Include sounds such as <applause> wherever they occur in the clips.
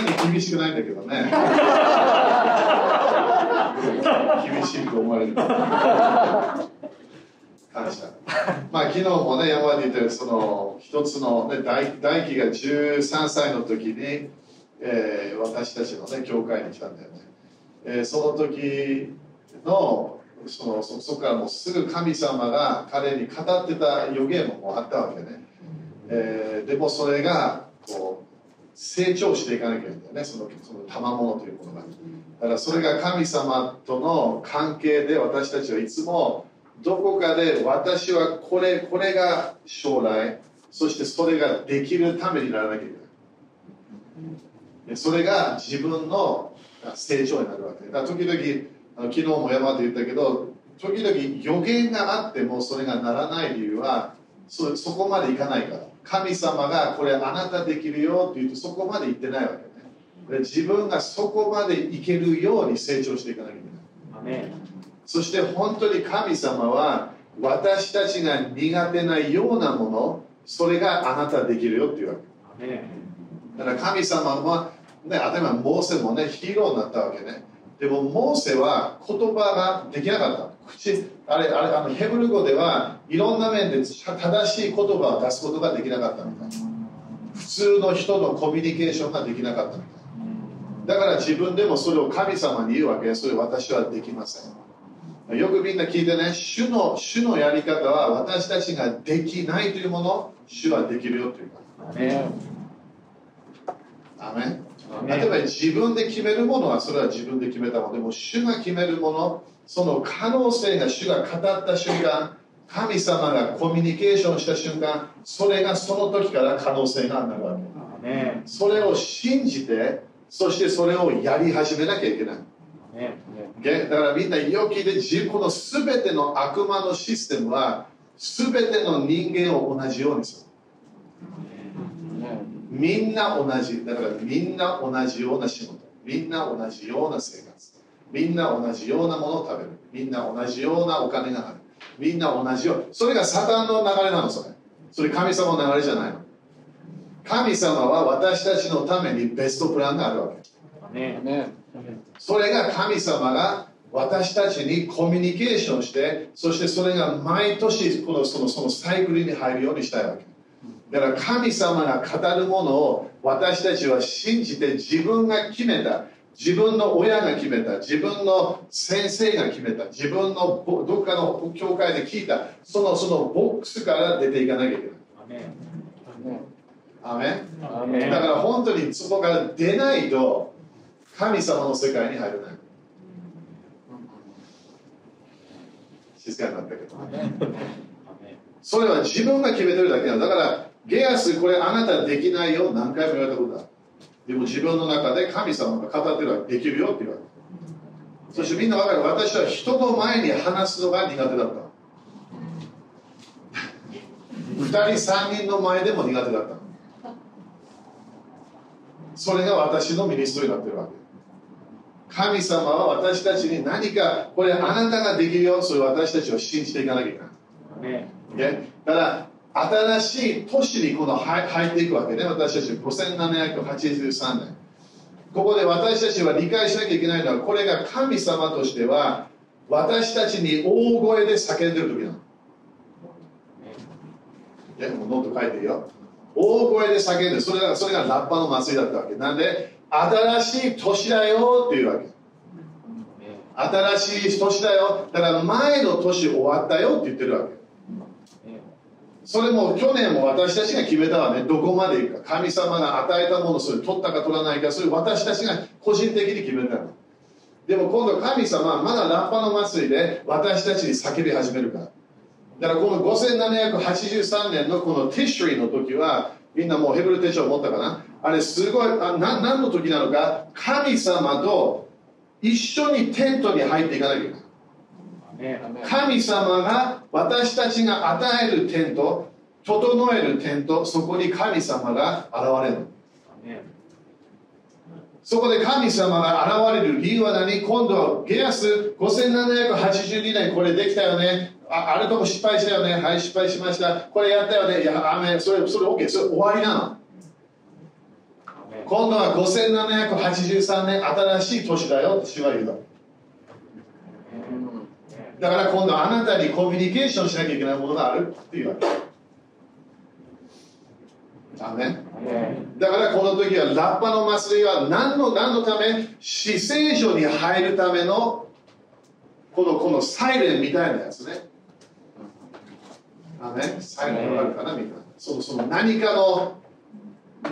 んなに厳しくないんだけどね。<laughs> 厳しいと思われる。感謝。まあ昨日もね山で言ったようにその一つの、ね、大大輝が13歳の時に、えー、私たちのね教会に来たんだよね、えー、その時のそのそそこからもうすぐ神様が彼に語ってた予言ももうあったわけね、えー、でもそれがこう成長していかなきゃいけないんだよね。そのその賜物というものがだからそれが神様との関係で私たちはいつもどこかで私はこれこれが将来そしてそれができるためにならなきゃいけない。それが自分の成長になるわけ。だから時々昨日も山で言ったけど時々予言があってもそれがならない理由はそそこまでいかないから。神様がこれあなたできるよって言うとそこまで行ってないわけね。自分がそこまでいけるように成長していかなきゃいけない。そして本当に神様は私たちが苦手なようなものそれがあなたできるよっていうわけ。だから神様はね、当たり前モーセもねヒーローになったわけね。でもモーセは言葉ができなかった口あれあれあのヘブル語ではいろんな面で正しい言葉を出すことができなかったみたい普通の人のコミュニケーションができなかったみたいだから自分でもそれを神様に言うわけ。それ私はできません。よくみんな聞いてね。主の主のやり方は私たちができないというもの主はできるよというかアメン例えば自分で決めるものはそれは自分で決めたもの。でも主が決めるものその可能性が主が語った瞬間神様がコミュニケーションした瞬間それがその時から可能性がなるわけ。それを信じてそしてそれをやり始めなきゃいけない。だからみんなよきでこの全ての悪魔のシステムは全ての人間を同じようにするみんな同じ。だからみんな同じような仕事。みんな同じような生活。みんな同じようなものを食べる。みんな同じようなお金がある。みんな同じよう。それがサタンの流れなのそれ。それ神様の流れじゃないの。神様は私たちのためにベストプランがあるわけ。それが神様が私たちにコミュニケーションしてそしてそれが毎年このそのそのサイクルに入るようにしたいわけだから神様が語るものを私たちは信じて自分が決めた。自分の親が決めた。自分の先生が決めた。自分のどっかの教会で聞いた。そのそのボックスから出ていかなきゃいけない。アメだから本当にそこから出ないと神様の世界に入れない。静かになったけどそれは自分が決めてるだけなの。だからゲアスこれあなたできないよ。何回も言われたことだ。でも自分の中で神様が語ってるわけできるよって言われるそしてみんな分かる。私は人の前に話すのが苦手だった。2人3人の前でも苦手だった。それが私のミニストリーになってるわけ。神様は私たちに何かこれあなたができるよ。それ私たちを信じていかなきゃいけない、ね、だから新しい都市にこの入っていくわけね。私たち5783年。ここで私たちは理解しなきゃいけないのはこれが神様としては私たちに大声で叫んでる時なの。ね、もうノート書いてるよ。大声で叫んでそれがそれがラッパの祭りだったわけ。なんで新しい年だよっていうわけ。新しい年だよ。だから前の年終わったよって言ってるわけ。それも去年も私たちが決めたわね。どこまでいくか。神様が与えたものそれ取ったか取らないかそれ私たちが個人的に決めたの。でも今度神様はまだラッパの祭りで私たちに叫び始めるから。だからこの5783年のこのティッシュリーの時はみんなもうヘブル手帳持ったかな。あれすごいあな何の時なのか。神様と一緒にテントに入っていかなきゃいけない。神様が私たちが与える点と整える点とそこに神様が現れる。そこで神様が現れる理由は何？今度ゲアス5782年これできたよね。ああれとも失敗したよね。はい失敗しました。これやったよね。いやあめそれそれ OK それ終わりなの。今度は5783年新しい年だよ。って主は言うだだから今度あなたにコミュニケーションしなきゃいけないものがあるっていうわけ。アメン。だからこの時はラッパの祭りは何の何のため？死聖所に入るためのこのこのサイレンみたいなやつね。アメン。サイレンわかるかな？みたいな。そのその何かの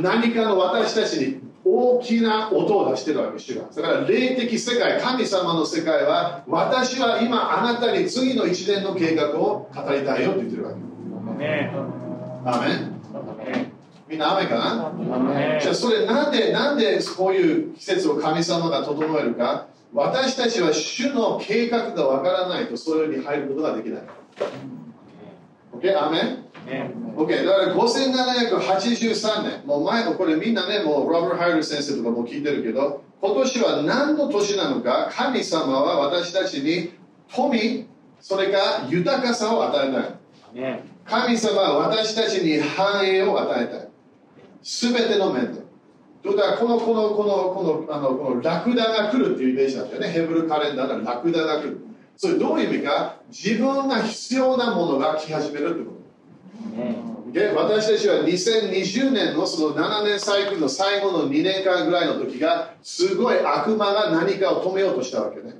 何かの私たちに大きな音を出してるわけ主が。だから霊的世界神様の世界は私は今あなたに次の一年の計画を語りたいよって言ってるわけ。アメンみんな雨かな？じゃあそれなんでなんでこういう季節を神様が整えるか？私たちは主の計画がわからないとそれに入ることができない OK? アメン OK だから5783年。もう前のこれみんなねもうロバート・ハイル先生とかも聞いてるけど今年は何の年なのか神様は私たちに富それから豊かさを与えない。神様は私たちに繁栄を与えたい。すべての面で。だからこのこのこのこのあのこのラクダが来るっていうイメージなんだよね。ヘブルカレンダーのラクダが来るそれどういう意味か？自分が必要なものが来始めるってこと。で私たちは2020年のその7年サイクルの最後の2年間ぐらいの時がすごい悪魔が何かを止めようとしたわけね、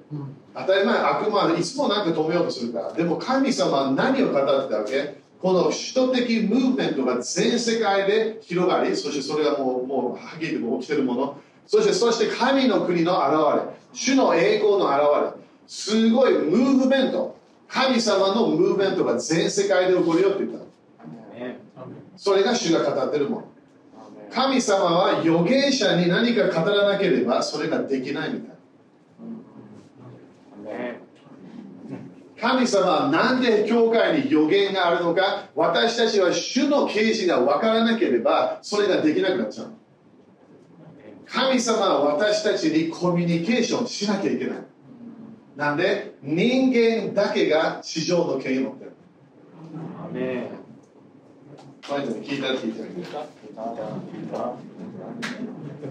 当たり前悪魔はいつも何か止めようとするから。でも神様は何を語ってたわけ？この首都的ムーブメントが全世界で広がりそしてそれがもうもうはっきりと起きてるもの。そしてそして神の国の現れ。主の栄光の現れすごいムーブメント。神様のムーブメントが全世界で起こるよって言ったそれが主が語ってるもの。神様は預言者に何か語らなければそれができないみたい神様は何で教会に予言があるのか私たちは主の啓示が分からなければそれができなくなっちゃう神様は私たちにコミュニケーションしなきゃいけないなんで人間だけが地上の権威を持ってる。聞いた聞いた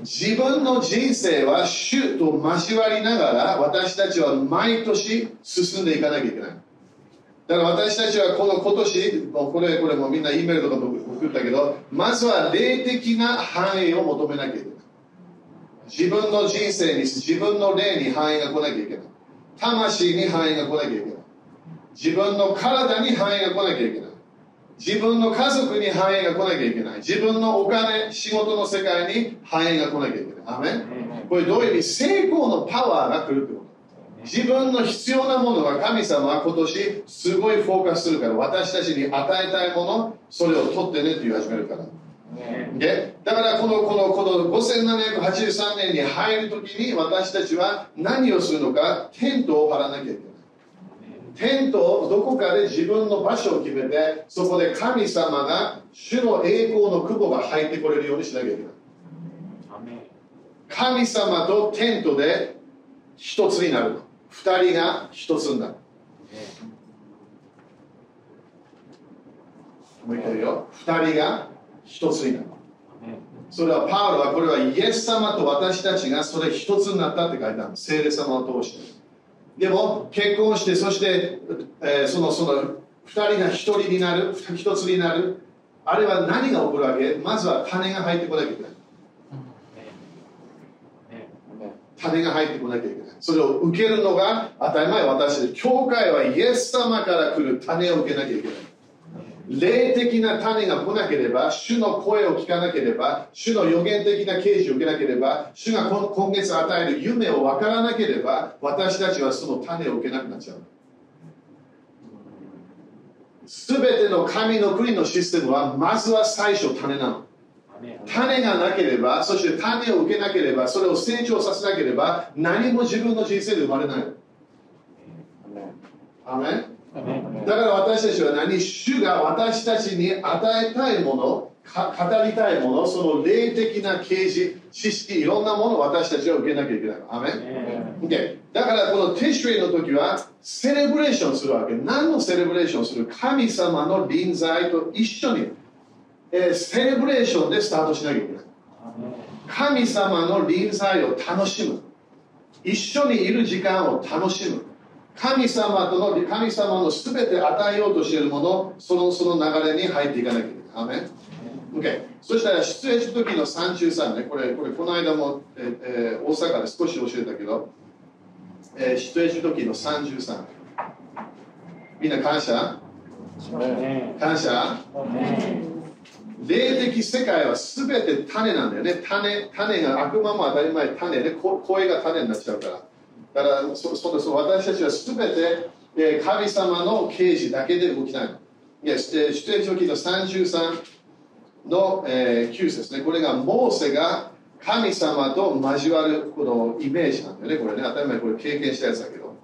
自分の人生は主と交わりながら私たちは毎年進んでいかなきゃいけない。だから私たちはこの今年これこれもみんな E メールとかも送ったけどまずは霊的な繁栄を求めなきゃいけない。自分の人生に自分の霊に繁栄が来なきゃいけない魂に繁栄が来なきゃいけない。自分の体に繁栄が来なきゃいけない。自分の家族に繁栄が来なきゃいけない。自分のお金仕事の世界に繁栄が来なきゃいけない。アメこれどういう意味？成功のパワーが来るってこと。自分の必要なものが神様は今年すごいフォーカスするから私たちに与えたいものそれを取ってねって言い始めるからでだからこのこのこの5783年に入るときに私たちは何をするのかテントを張らなきゃいけない。テントをどこかで自分の場所を決めてそこで神様が主の栄光の雲が入ってこれるようにしなきゃいけない。神様とテントで一つになるの。二人が一つになる。もう一回言うよ。二人が一つになる。それはパウロはこれはイエス様と私たちがそれ一つになったって書いてある聖霊様を通して。でも結婚してそして、えー、そのその2人が1人になる1つになる。あれは何が起こるわけ？まずは種が入ってこなきゃいけない。種が入ってこなきゃいけない。それを受けるのが当たり前私たち。教会はイエス様から来る種を受けなきゃいけない霊的な種が来なければ、主の声を聞かなければ、主の予言的な啓示を受けなければ、主が今月与える夢を分からなければ、私たちはその種を受けなくなっちゃう。すべての神の国のシステムは、まずは最初種なの。種がなければ、そして種を受けなければ、それを成長させなければ、何も自分の人生で生まれない。アメンだから私たちは何主が私たちに与えたいもの語りたいものその霊的な啓示知識いろんなものを私たちは受けなきゃいけないアメン、okay、だからこのティッシュレイの時はセレブレーションするわけ。何のセレブレーションする神様の臨在と一緒に、えー、セレブレーションでスタートしなきゃいけない。神様の臨在を楽しむ。一緒にいる時間を楽しむ神様との神様の全て与えようとしているものそのその流れに入っていかなきゃいけないアメン。OK そしたら出演した時の33ね。これこれこの間も、えーえー、大阪で少し教えたけど、えー、出演した時の33みんな感謝？感謝？霊的世界は全て種なんだよね。種種が悪魔も当たり前種で声が種になっちゃうからだからそそそ私たちは全て、え、神様の啓示だけで動きない。いや出演書記の33の、えー、9節ね。これがモーセが神様と交わるこのイメージなんだよね。これね。当たり前これ経験したやつだけど、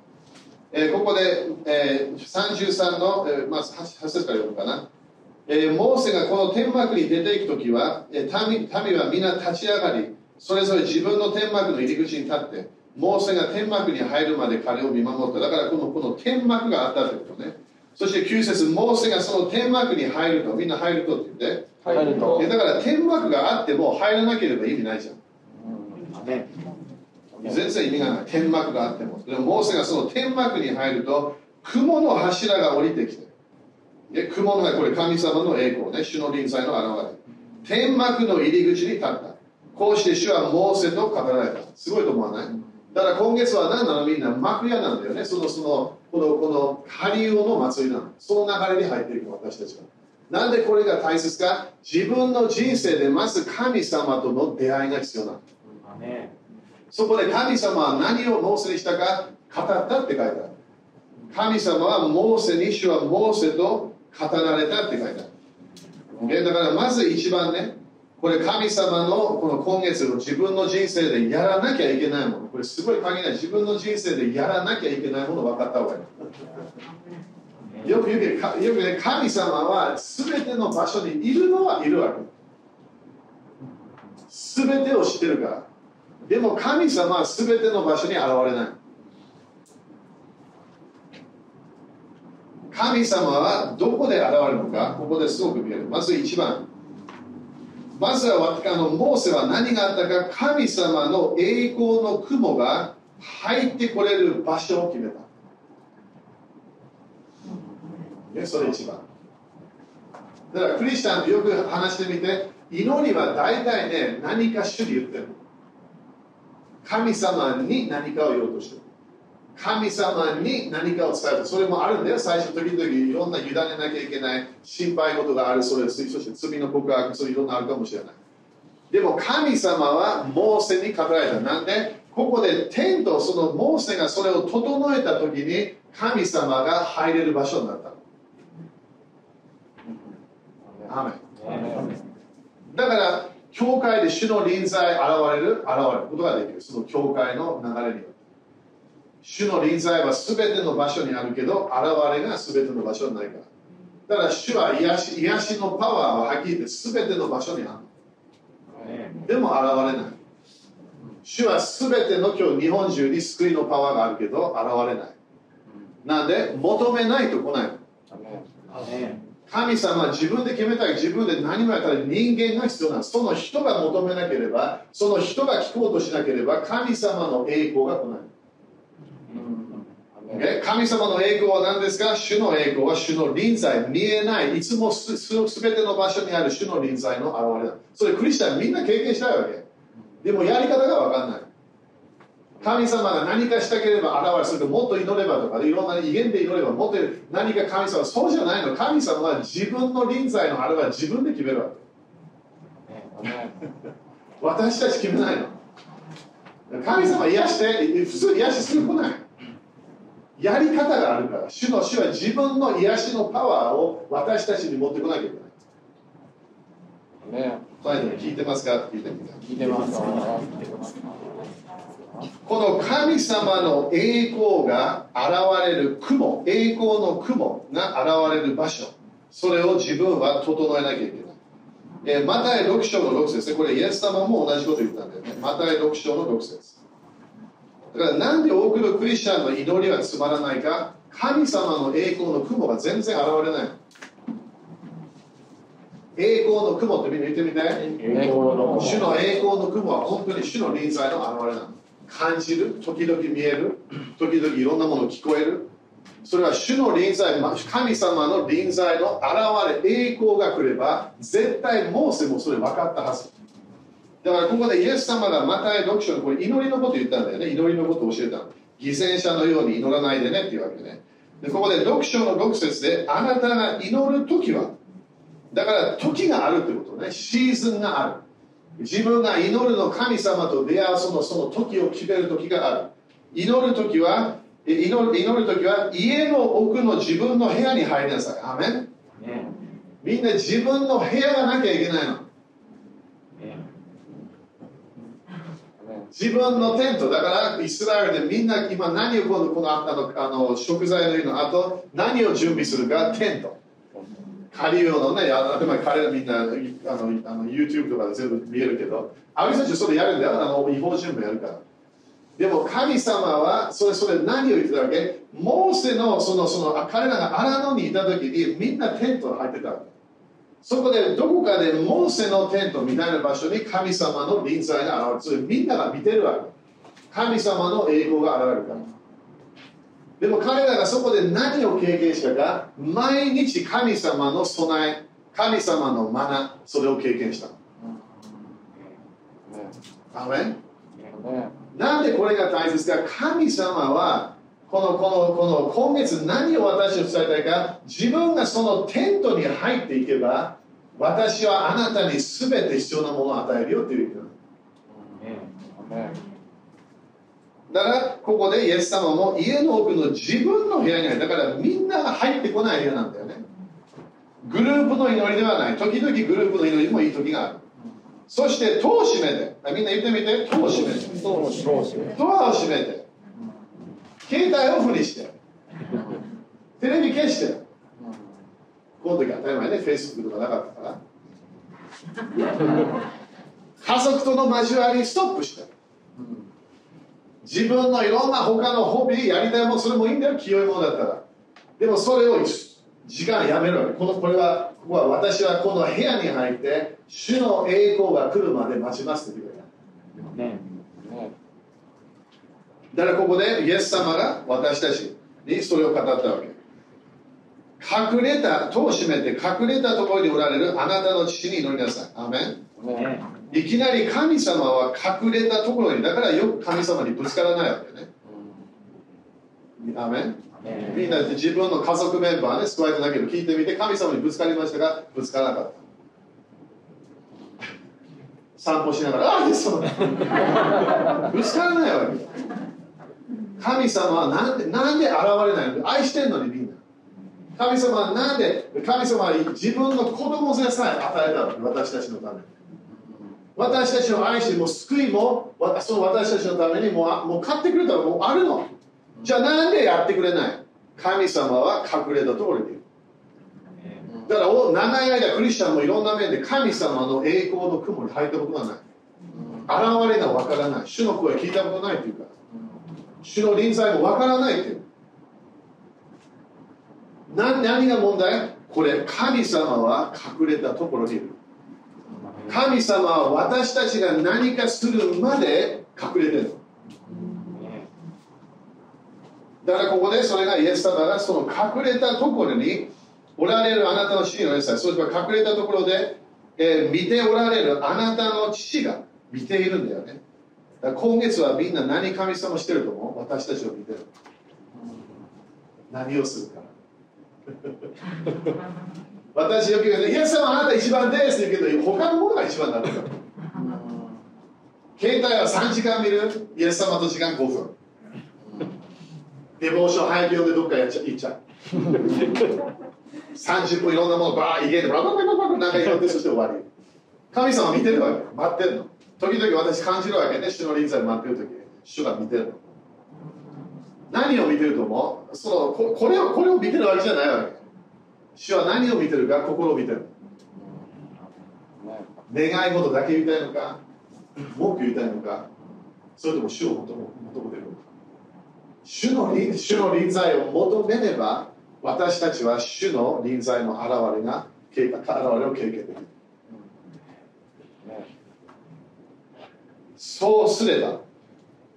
えー、ここで、えー、33の、えーまあ、8, 8節から読むかな。えー、モーセがこの天幕に出ていくときは、えー、民民は皆立ち上がり、それぞれ自分の天幕の入り口に立って、モーセが天幕に入るまで彼を見守った。だからこのこの天幕があったということね。そして9節モーセがその天幕に入ると、みんな入るとって言って。入ると。だから天幕があっても入らなければ意味ないじゃん。全然意味がない。天幕があっても。でもモーセがその天幕に入ると、雲の柱が降りてきて、で雲の中、これ神様の栄光ね、主の臨在の現れ。天幕の入り口に立った。こうして主はモーセと語られた。すごいと思わない？だから今月は何なの？みんな幕屋なんだよね。その、その、この、この、ハリウの祭りなの。その流れに入っていく私たちは。なんでこれが大切か？自分の人生でまず神様との出会いが必要なの。そこで神様は何をモーセにしたか？語ったって書いてある。神様はモーセに主はモーセと語られたって書いてある。だからまず一番ね、これ神様のこの今月の自分の人生でやらなきゃいけないもの、これすごい限らない。自分の人生でやらなきゃいけないもの分かった方がいい。よく言うけど、よくね、神様は全ての場所にいるのはいるわけ。全てを知ってるから。でも神様は全ての場所に現れない。神様はどこで現れるのか、ここですごく見える。まず一番。まずはあのモーセは何があったか、神様の栄光の雲が入ってこれる場所を決めた。ね、それ一番。だからクリスチャンとよく話してみて、祈りは大体ね、何か主に言ってる。神様に何かを言おうとしてる。神様に何かを伝えるそれもあるんだよ。最初時々いろんな委ねなきゃいけない心配事があるそれそして罪の告白そういろんなあるかもしれない。でも神様はモーセに語られた。なんでここで天とそのモーセがそれを整えた時に神様が入れる場所になっただから教会で主の臨在現れる現れることができる。その教会の流れによって。主の臨在は全ての場所にあるけど、現れが全ての場所にないから。だから主は癒し癒しのパワーははっきり言って全ての場所にある。でも現れない。主は全ての今日日本中に救いのパワーがあるけど現れない。なんで求めないと来ない。神様は自分で決めたい自分で何もやったら人間が必要なんですその人が求めなければその人が聞こうとしなければ神様の栄光が来ない神様の栄光は何ですか？主の栄光は主の臨在、見えない、いつもすすべての場所にある主の臨在の現れだ。それクリスチャンみんな経験したいわけ。でもやり方が分かんない。神様が何かしたければ現れするともっと祈ればとか。いろんな威厳で祈ればもっと何か神様そうじゃないの。神様は自分の臨在のあれは自分で決めるわけ。私たち決めないの。神様癒して。普通癒しすぐ来ないやり方があるから主の主は自分の癒しのパワーを私たちに持ってこなきゃいけない。ね。聞いてますか？聞いてみて。聞いてますこの神様の栄光が現れる雲栄光の雲が現れる場所それを自分は整えなきゃいけない。えマタイ6章の6節。これイエス様も同じこと言ったんだよね。マタイ6章の6節だからなんで多くのクリスチャンの祈りはつまらないか？神様の栄光の雲が全然現れない。栄光の雲ってみんな言ってみて。主の栄光の雲は本当に主の臨在の現れなの。感じる？時々見える？時々いろんなもの聞こえる？それは主の臨在神様の臨在の現れ栄光が来れば絶対モーセもそれ分かったはずだからここでイエス様がまた読書のこれ祈りのこと言ったんだよね。祈りのことを教えたの。犠牲者のように祈らないでねっていうわけね。でここで読書の6節であなたが祈る時はだから時があるってことね。シーズンがある。自分が祈るの神様と出会うそのその時を決める時がある。祈る時は祈る祈る時は家の奥の自分の部屋に入りなさい。アメン。みんな自分の部屋がなきゃいけないの自分のテントだからイスラエルでみんな今何をこのこのあのあの食材ののあと何を準備するかテント。借りるのねあでも彼らみんなあのあの YouTube とかで全部見えるけどある人たちそれやるんだよ。あの違法準備やるから。でも神様はそれそれ何を言ってたわけ？モーセのそのその彼らが荒野にいた時にみんなテントに入ってたわけ。そこでどこかでモーセのテントみたいな場所に神様の臨在が現れる。みんなが見てるわけ。神様の栄光が現れるから。でも彼らがそこで何を経験したか、毎日神様の備え、神様のマナ、それを経験した。アメンなんでこれが大切か神様はこのこのこの今月何を私を伝えたいか。自分がそのテントに入っていけば私はあなたに全て必要なものを与えるよというだからここでイエス様も家の奥の自分の部屋に入る。だからみんなが入ってこない部屋なんだよね。グループの祈りではない。時々グループの祈りもいい時がある。そして戸を閉めて。みんな言ってみて。戸を閉めて。ドアを閉めて携帯オフにして。テレビ消して。この時当たり前ね。フェイスブックとかなかったから。家族との交わりストップして。自分のいろんな他のホビーやりたいものそれもいいんだよ。清いものだったら。でもそれを時間やめろよ。このこれはここは私はこの部屋に入って主の栄光が来るまで待ちますって言ってくれた、ねだからここでイエス様が私たちにそれを語ったわけ。隠れた戸を閉めて隠れたところにおられるあなたの父に祈りなさい。アメン。いきなり神様は隠れたところにだからよく神様にぶつからないわけね。アメン。みんな自分の家族メンバーね救われてだけど聞いてみて神様にぶつかりましたがぶつからなかった。散歩しながらああですぶつからないわけ神様はなんでなんで現れないの？愛してんのにみんな。神様はなんで神様は自分の子供さえ与えたの私たちのために。私たちを愛しても救いもその私たちのためにもうもう買ってくれたらもうあるの？じゃあなんでやってくれない？神様は隠れたところにいるだから長い間クリスチャンもいろんな面で神様の栄光の雲に入ったことがない。現れがわからない。主の声聞いたことないっていうか主の臨在もわからないっていな何が問題？これ神様は隠れたところにいる。神様は私たちが何かするまで隠れてる。だからここでそれがイエス様がその隠れたところにおられるあなたの父のイエス様それから隠れたところで、えー、見ておられるあなたの父が見ているんだよね。今月はみんな何神様してると思う？私たちを見てる何をするか。<laughs> 私よく言うイエス様あなた一番ですって言うけど他のものが一番なんだよ携帯は3時間見る？イエス様と時間5分。デボーション早く読んでどっかやっちゃ行っちゃう。<laughs> 30分いろんなものバー家でババババババなんか祈ってそして終わり神様見てるわけ待ってるの時々私感じるわけね主の臨在待ってる時主が見てる何を見てると思うそのここれをこれを見てるわけじゃないわけ主は何を見てるか心を見てる。願い事だけ言いたいのか文句言いたいのかそれとも主を求めてるのか主の主の臨在を求めれば私たちは主の臨在の現れが現れを経験できる。そうすれば。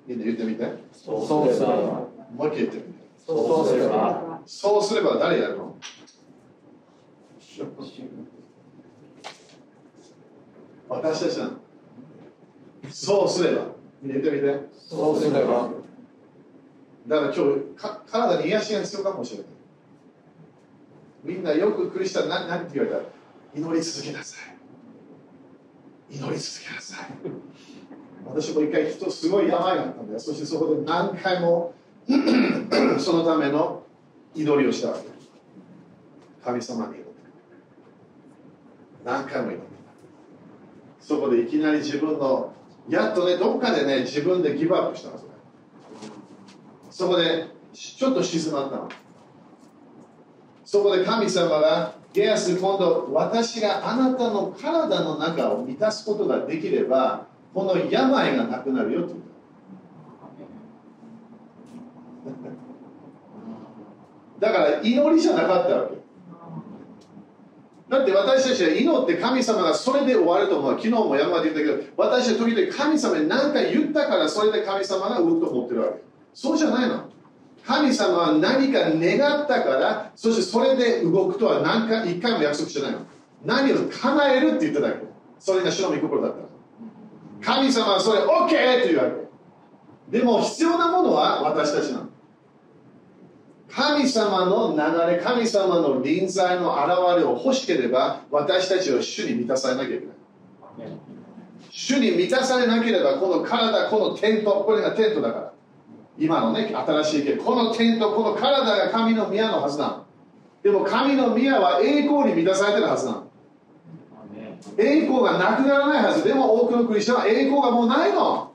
みんな言ってみて。そうすれば。もう一回言ってみて。そうすれば。そうすれば誰やるの？私たちそうすれば。言ってみて。そうすれば。だから今日か体に癒しが必要かもしれない。みんなよくクリスチャン何何て言われた？ら祈り続けなさい祈り続けなさい。私も一回人すごい病があったんだよ。そしてそこで何回も <clears throat> そのための祈りをしたわけ。神様に祈って何回も祈ってそこでいきなり自分のやっとねどっかでね自分でギブアップしたのそれ。そこでちょっと静まったの。そこで神様がゲアス今度私があなたの体の中を満たすことができればこの病がなくなるよって言った <laughs> だから祈りじゃなかったわけだって私たちは祈って神様がそれで終わると思う。昨日も山で言ったけど、私は時々神様に何か言ったからそれで神様がうんと思ってるわけ。そうじゃないの。神様は何か願ったから、そしてそれで動くとは何か一回も約束してないの。何を叶えるって言っただけ。それが主の御心だったら。神様はそれ OK って言うわけ。でも必要なものは私たちなの。神様の流れ、神様の臨在の現れを欲しければ、私たちは主に満たされなきゃいけない。主に満たされなければ、この体、このテント、これがテントだから。今のね、新しい家、このテント、この体が神の宮のはずなの。でも神の宮は栄光に満たされてるはずなの。栄光がなくならないはず。でも多くのクリスチャンは栄光がもうないの。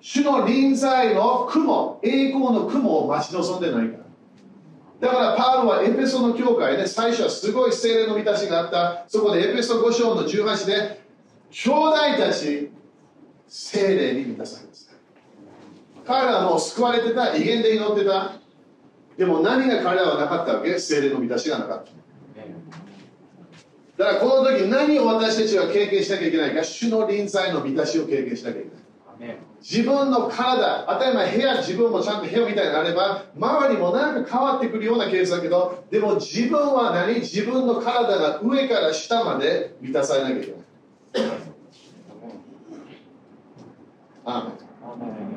主の臨在の雲、栄光の雲を待ち望んでないから。だからパウロはエペソの教会で最初はすごい精霊の満たしがあった。そこでエペソ5章の18で、兄弟たち、精霊に満たされます。彼らはもう救われてた、威厳で祈ってた。でも何が彼らはなかったわけ？精霊の満たしがなかった。だからこの時何を私たちは経験しなきゃいけないか、主の臨在の満たしを経験しなきゃいけない。自分の体、当たり前部屋、自分もちゃんと部屋みたいになれば、周りもなんか変わってくるようなケースだけど、でも自分は何？自分の体が上から下まで満たされなきゃいけない。アーメン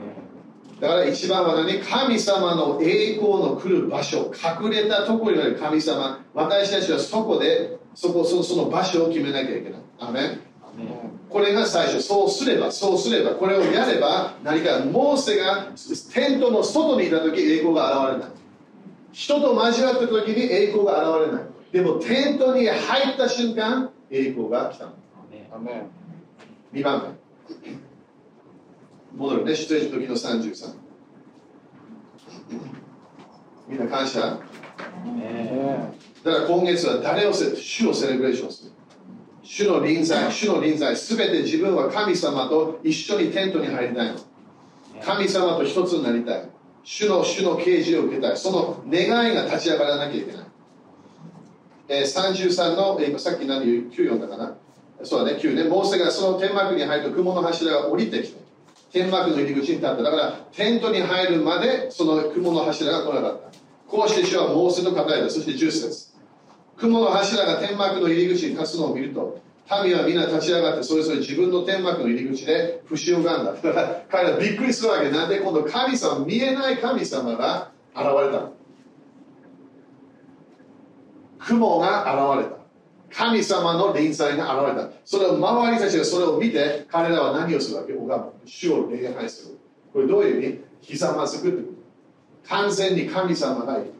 だから一番は何？神様の栄光の来る場所、隠れたところにある神様、私たちはそこで、そこそその場所を決めなきゃいけない。アーメンこれが最初、そうすれば、そうすれば、これをやれば、何か、モーセがテントの外にいた時栄光が現れない。人と交わった時に栄光が現れない。でも、テントに入った瞬間、栄光が来たの。2番目。戻るね、出演の時の33。みんな感謝だから今月は誰をせ、主をセレブレーションする？主の臨在、主の臨在、すべて自分は神様と一緒にテントに入りたいの。神様と一つになりたい。主の主の啓示を受けたい。その願いが立ち上がらなきゃいけない。えー、33の、えー、今さっき何9読んだかな？そうだね、9ね。モーセがその天幕に入ると雲の柱が降りてきて、天幕の入り口に立った。だから、テントに入るまでその雲の柱が来なかった。こうして主はモーセの方へだ。そして10節雲の柱が天幕の入り口に立つのを見ると、民は皆立ち上がって、それぞれ自分の天幕の入り口で節をがんだ。だから彼らびっくりするわけ。なんで今度神様、見えない神様が現れた。雲が現れた。神様の臨在が現れた。それを周りたちがそれを見て、彼らは何をするわけ？拝む。主を礼拝する。これどういう意味？ひざまずくってこと。完全に神様がいる。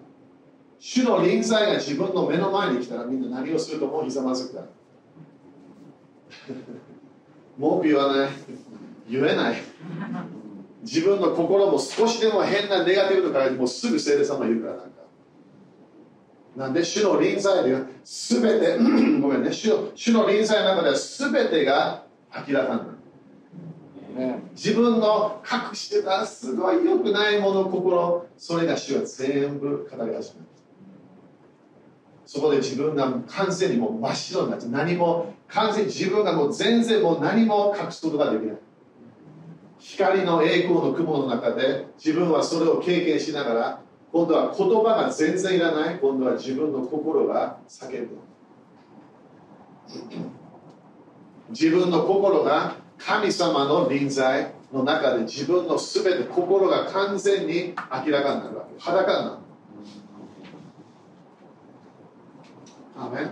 主の臨在が自分の目の前に来たらみんな何をすると思う？ひざまずくから。<laughs> 文句言わない。言えない。自分の心も少しでも変なネガティブとかもうすぐ聖霊様いるからなんか。なんで主の臨在では全て、<clears throat> ごめんね、主の主の臨在の中では全てが明らかになる。自分の隠してたすごい良くないもの心それが主は全部語り始めるそこで自分が完全にもう真っ白になって何も完全に自分がもう全然もう何も隠すことができない。光の栄光の雲の中で自分はそれを経験しながら今度は言葉が全然いらない。今度は自分の心が叫ぶ。自分の心が神様の臨在の中で自分の全て心が完全に明らかになるわけ。裸になる。アメン。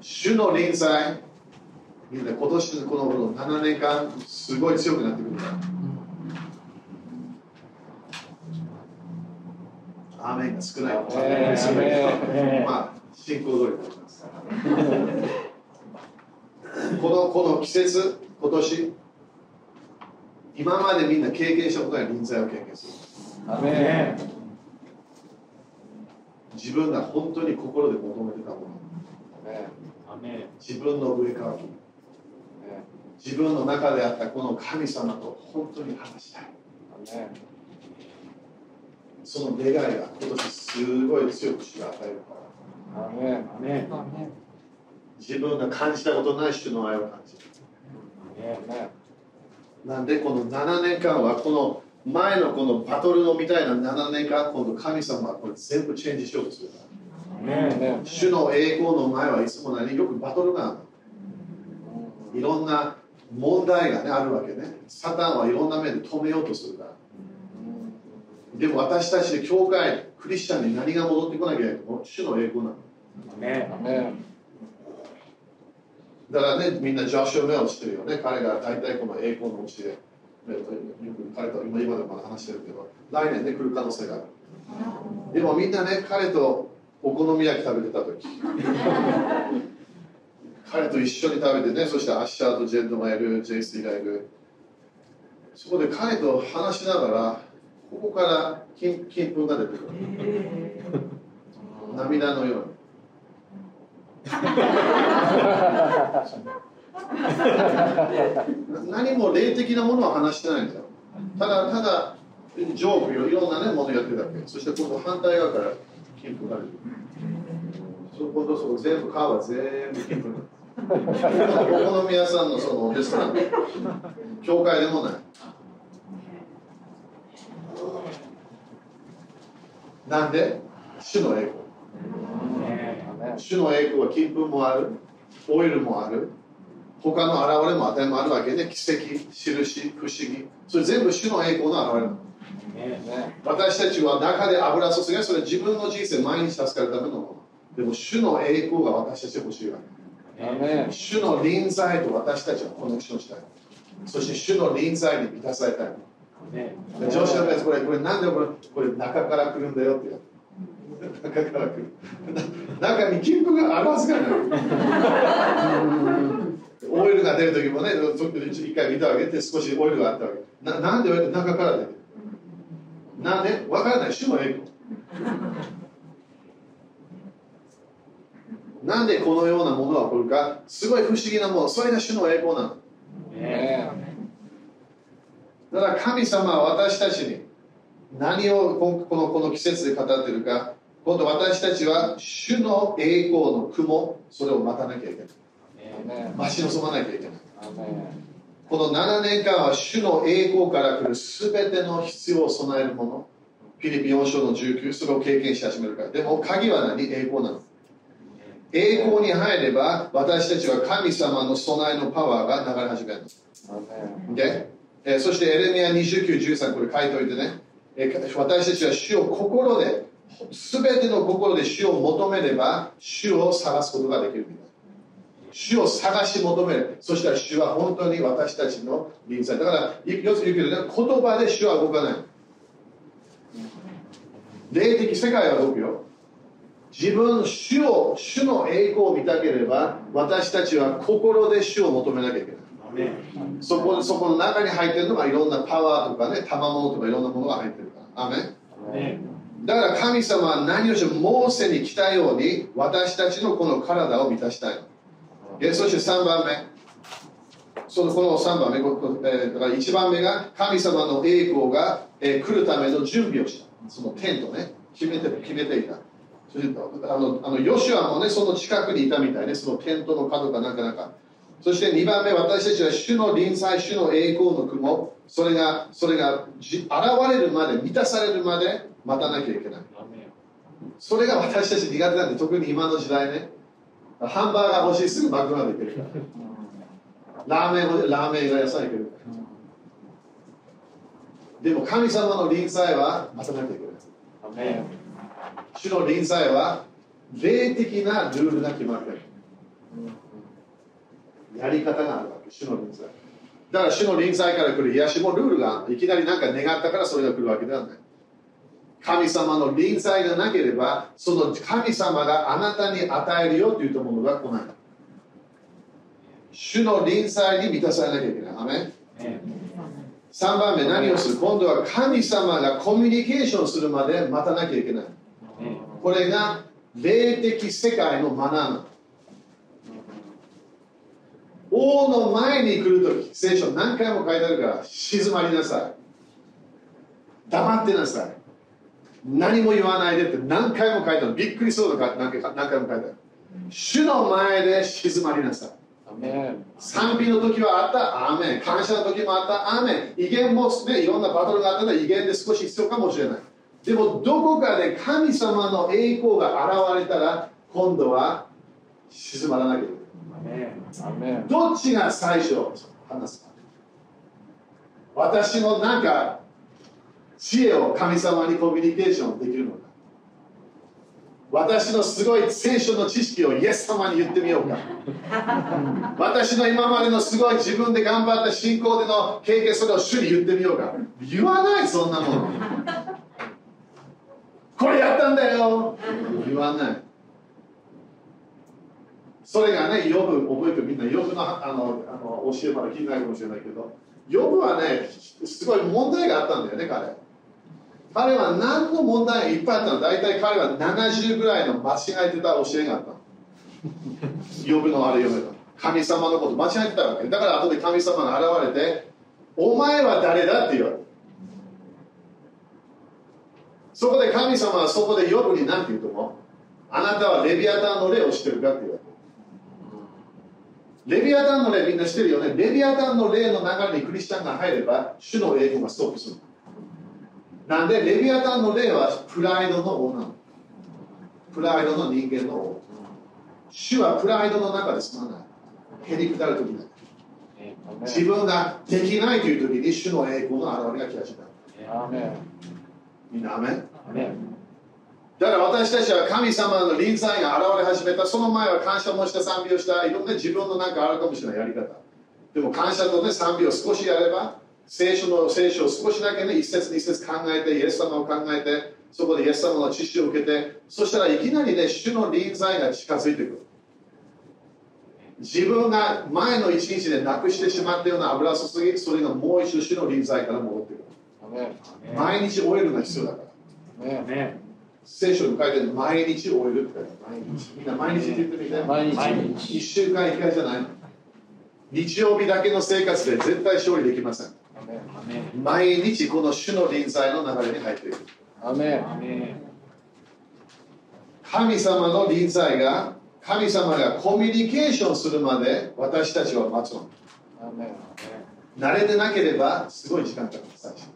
主の臨在。みんな今年のこの7年間すごい強くなってくるからアーメンが少ないアメンまあ進行通りになります。このこの季節今年今までみんな経験したことない臨在を経験する。自分が本当に心で求めてたもの。自分の上から自分の中であったこの神様と本当に話したいその願いが今年すごい強く主が与えるからアメンアメン自分が感じたことない主の愛を感じる。なんでこの7年間はこの前のこのバトルのみたいな7年間今度神様はこれ全部チェンジしようとするから。主の栄光の前はいつも何よくバトルがある。のいろんな問題がねあるわけね。サタンはいろんな面で止めようとするからでも私たち教会クリスチャンに何が戻ってこなきゃいけないの主の栄光なの。だからねみんなジョシュ・メアを知ってるよね。彼が大体この栄光の教えよく彼と今今でもまだ話してるけど来年ね来る可能性がある。でもみんなね彼とお好み焼き食べてた時彼と一緒に食べてねそしてアッシャーとジェッドがいるジェイスがいるそこで彼と話しながらここから金金粉が出てくる。涙のように。<laughs> 何も霊的なものは話してないんだよ。ただただジョークよいろんな、ね、ものやってるだけ。そして今度反対側から金粉が出てくる。そことそこ全部皮は全部金粉 <laughs> お好み屋さんのそのレストラン。教会でもないなんで？主の栄光。主の栄光は金粉もある。オイルもある。他の現れも与えもあるわけで奇跡印不思議。それ全部主の栄光の現れなの。私たちは中で油注ぎそれ自分の人生毎日助かるためのもの。でも主の栄光が私たち欲しいわけ。主の臨在と私たちはコネクションしたい。そして主の臨在に満たされたい。で上司のやつこれこれなんでこれこれ中から来るんだよって。中から来る。な中に金粉があるはずがない。オイルが出る時もね一回見たわけで少しオイルがあったわけ。ななんで中から出てるなんでわからない。主の栄光なんでこのようなものが起こるか？すごい不思議なもの。それが主の栄光なの。アメだから神様は私たちに何をここのこの季節で語っているか今度私たちは主の栄光の雲それを待たなきゃいけない。待ち望まなきゃいけない。この7年間は主の栄光から来る全ての必要を備えるものフィリピン4章の19それを経験し始めるから。でも鍵は何？栄光なの。栄光に入れば私たちは神様の備えのパワーが流れ始めるアメン Okay? えーそしてエレミア29、13これ書いておいてね、えー私たちは主を心で、すべての心で主を求めれば、主を探すことができる。主を探し求める。そしたら主は本当に私たちの臨在。だから、よく言うけどね、言葉で主は動かない。霊的世界は動くよ。自分、主を、主の栄光を見たければ、私たちは心で主を求めなきゃいけない。そこそこの中に入ってるのがいろんなパワーとかね、賜物とかいろんなものが入ってるから。アーメンだから神様は何をしてもモーセに来たように私たちのこの体を満たしたいそして3番目。そのこの3番目、えーだから1番目が神様の栄光が、えー来るための準備をした。そのテントね、決めて決めていた。そしてあのあのヨシュアもね、その近くにいたみたいね、そのテントの角かなんかなんか。そして2番目、私たちは主の臨在、主の栄光の雲、それがそれがじ現れるまで、満たされるまで待たなきゃいけない。それが私たち苦手なんで、特に今の時代ね、ハンバーガー欲しい、すぐマクドナルド行けるから。ラーメン欲しい、ラーメンが野菜行ける。でも神様の臨在は待たなきゃいけない。主の臨在は霊的なルールが決まってる。やり方があるわけ、主の臨在。だから主の臨在から来る癒しもルールがいきなりなんか願ったからそれが来るわけではない。神様の臨在がなければ、その神様があなたに与えるよというものが来ない。主の臨在に満たされなきゃいけない。アメ3番目何をする？今度は神様がコミュニケーションするまで待たなきゃいけない。これが霊的世界のマナー。王の前に来るとき、聖書何回も書いてあるから、静まりなさい。黙ってなさい。何も言わないでって何回も書いてある。びっくりするのか何回何回も書いてある。主の前で静まりなさい。賛美の時はあった、アーメン。感謝の時もあった、アーメン。威厳も、ね、いろんなバトルがあったら威厳で少し必要かもしれない。でも、どこかで神様の栄光が現れたら、今度は静まらなきゃいけない。どっちが最初話すか。私のなんか知恵を神様にコミュニケーションできるのか。私のすごい聖書の知識をイエス様に言ってみようか。<laughs> 私の今までのすごい自分で頑張った信仰での経験それを主に言ってみようか。言わないそんなもの。<laughs> これやったんだよ。言わないそれがね、ヨブ、覚えてるみんな、ヨブのあのあの教えまだ聞いてないかもしれないけど、ヨブはね、すごい問題があったんだよね、彼。彼は何の問題がいっぱいあったの？大体彼は70ぐらいの間違えてた教えがあったの。<laughs> ヨブのあれ読めば。神様のこと間違えてたわけ。だから後で神様が現れて、お前は誰だって言われる。そこで神様はそこでヨブに何て言うと思う？あなたはレビアタンの霊を知ってるかって言われる。レビアタンの霊みんな知ってるよね？レビアタンの霊の中にクリスチャンが入れば、主の栄光がストップする。なんで、レビアタンの霊はプライドの王なの？プライドの人間の王。主はプライドの中で済まない。へりくだるときだ。自分ができないというときに主の栄光の現れが来始める。みんな、アメン？だから私たちは神様の臨在が現れ始めた、その前は感謝もした、賛美をした、いろんな自分のなんかあるかもしれないやり方。でも感謝と、ね、賛美を少しやれば、聖書の聖書を少しだけね、一節二節考えて、イエス様を考えて、そこでイエス様の知識を受けて、そしたらいきなりね、主の臨在が近づいてくる。自分が前の一日でなくしてしまったような油注ぎ、それがもう一度主の臨在から戻ってくる。毎日オイルが必要だから。聖書に書いてる毎日オイルって書いてある毎日。みんな毎日って言ってみて。毎日一週間一回じゃない。日曜日だけの生活で絶対勝利できません。毎日この主の臨在の流れに入っている。アメ神様の臨在が神様がコミュニケーションするまで私たちは待つの。慣れてなければすごい時間かかる最初。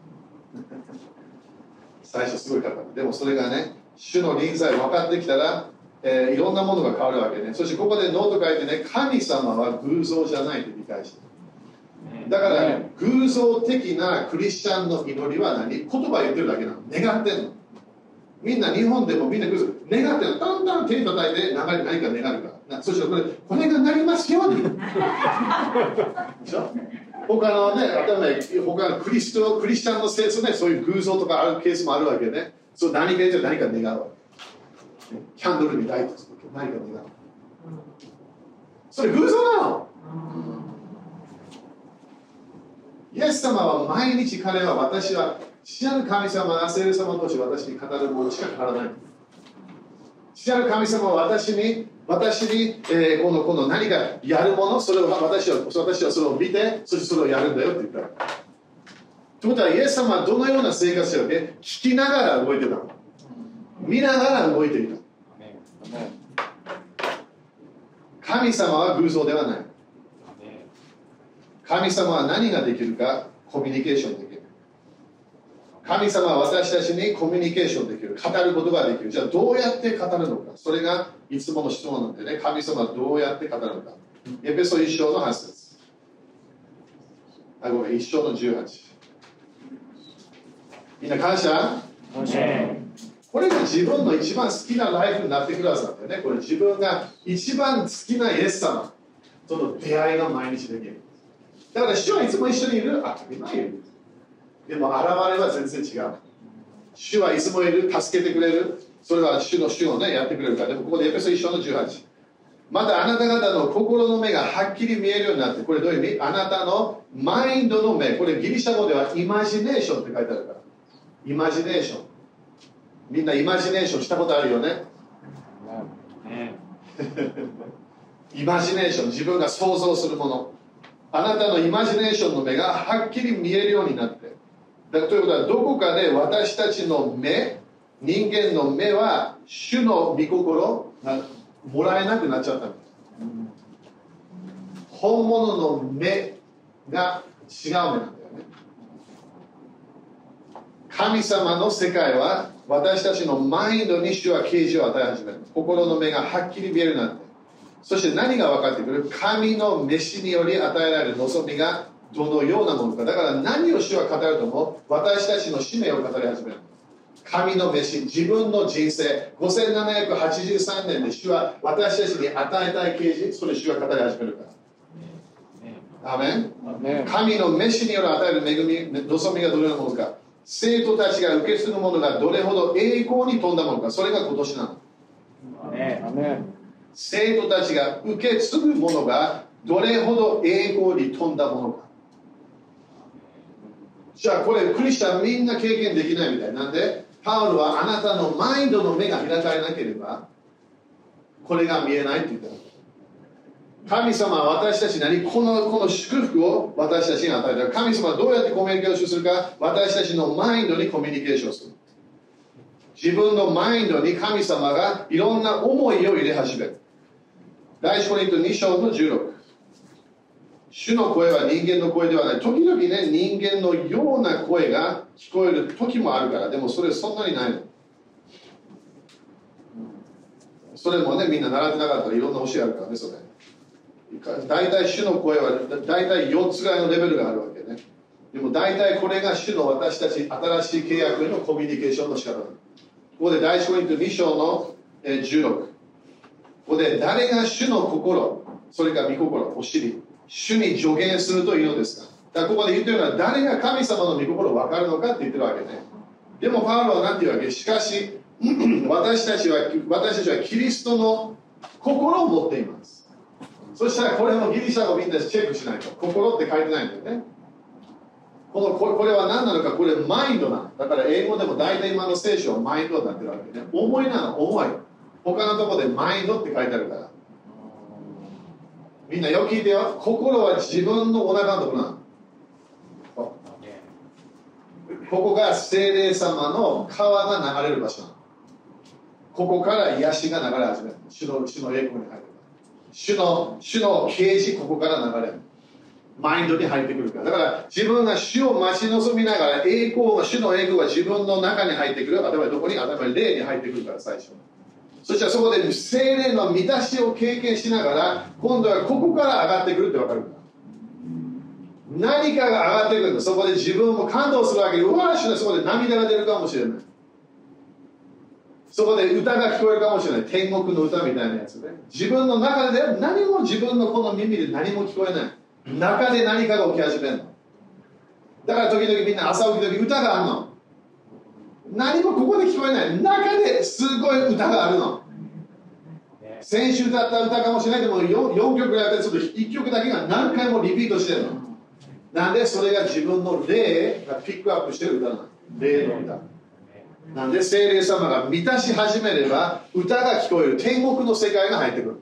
最初すごいかかる。でもそれがね、主の臨在分かってきたら、えーいろんなものが変わるわけね。そしてここでノート書いてね、神様は偶像じゃないと理解してる。だから、ね偶像的なクリスチャンの祈りは何？言葉言ってるだけなの。願ってんの。みんな日本でもみんな偶像願ってるの。だんだん手叩いて流れ何か願うから。なそしてこれ、これがなりますように。<laughs> でしょ？他のね、例えば他のクリストクリスチャンの聖書ね、そういう偶像とかあるケースもあるわけね。そう何か言って何か願うわけ。キャンドルにライトする何か願う。それ偶像なの。イエス様は毎日彼は私は知らぬ神様が聖霊様として私に語るものしか語らない。知らぬ神様は私に、私に、えーこのこの何かやるもの、それを私は私はそれを見て、そしてそれをやるんだよって言った。ということは、イエス様はどのような生活してるわけ聞きながら動いてたの。見ながら動いていた。神様は偶像ではない。神様は何ができるかコミュニケーションで神様は私たちにコミュニケーションできる語ることができる。じゃあどうやって語るのか。それがいつもの質問なんでね。神様はどうやって語るのか。エペソ一章の8節。あごめん。一章の18みんな感謝？感謝。これが自分の一番好きなライフになってくるはずなんだよね。これ自分が一番好きなイエス様。との出会いが毎日できる。だから主はいつも一緒にいる。当たり前いる。でも現れは全然違う。主はいつもいる、助けてくれる。それは主の主をね、やってくれるから。でもここでエペソ一章の18。またあなた方の心の目がはっきり見えるようになって、これどういう意味？あなたのマインドの目、これギリシャ語ではイマジネーションって書いてあるから。イマジネーション。みんなイマジネーションしたことあるよね。ねイマジネーション、自分が想像するもの。あなたのイマジネーションの目がはっきり見えるようになって。だからということは、どこかで私たちの目、人間の目は、主の御心がもらえなくなっちゃったんです。本物の目が違う目なんだよね。神様の世界は私たちのマインドに主は啓示を与え始める心の目がはっきり見えるなってそして何が分かってくる？神の飯により与えられる望みがどのようなものかだから何を主は語るとも私たちの使命を語り始める神の飯自分の人生。5783年で主は私たちに与えたい啓示。それ主は語り始めるから。アーメン。ね神の飯による与える恵み、望みがどのようなものか、生徒たちが受け継ぐものがどれほど栄光に富んだものか、それが今年なの。生徒たちが受け継ぐものがどれほど栄光に富んだものか。じゃあこれクリスチャンみんな経験できないみたい。なんで、パウロはあなたのマインドの目が開かれなければ、これが見えないって言った。神様は私たちなりこのこの祝福を私たちに与えた。神様はどうやってコミュニケーションするか？私たちのマインドにコミュニケーションする。自分のマインドに神様がいろんな思いを入れ始める。第一コリント2章の16主の声は人間の声ではない。時々ね人間のような声が聞こえる時もあるからでもそれそんなにないの。それもねみんな習ってなかったらいろんな教えあるからねそれ。大体主の声は大体4つぐらいのレベルがあるわけね。でも大体これが主の私たち新しい契約へのコミュニケーションの仕方ここで第一コリント2章の16ここで誰が主の心それか御心お尻。主に助言するというのですか？だからここで言ってるのは誰が神様の御心を分かるのかって言ってるわけね。でもパウロは何て言うわけ？しかし <clears throat> 私たちは私たちはキリストの心を持っています。そしたらこれもギリシャ語みんなチェックしないと。心って書いてないんだよね。このこれは何なのか？これマインドなの。だから英語でも大体今の聖書はマインドになってるわけね。思いなの思い他のとこでマインドって書いてあるから。みんなよく聞いてよ。心は自分のお腹のところなの。ここが精霊様の川が流れる場所なの。ここから癒しが流れ始める。主の主の栄光に入る。主の主の啓示ここから流れる。マインドに入ってくるから。だから自分が主を待ち望みながら栄光が主の栄光が自分の中に入ってくる。頭どこに？頭霊に入ってくるから最初そしたらそこで精霊の満たしを経験しながら今度はここから上がってくるって分かるから何かが上がってくるんだ。そこで自分も感動するわけでうわーしなそこで涙が出るかもしれない。そこで歌が聞こえるかもしれない。天国の歌みたいなやつで自分の中で何も自分のこの耳で何も聞こえない。中で何かが起き始めるの。だから時々みんな朝起き時歌があるの。何もここで聞こえない中ですごい歌があるの。先週だった歌かもしれないけども 4, 4曲やったりすると1曲だけが何回もリピートしてるの。なんでそれが自分の霊がピックアップしてる歌なの。霊の歌。なんで聖霊様が満たし始めれば歌が聞こえる天国の世界が入ってくる。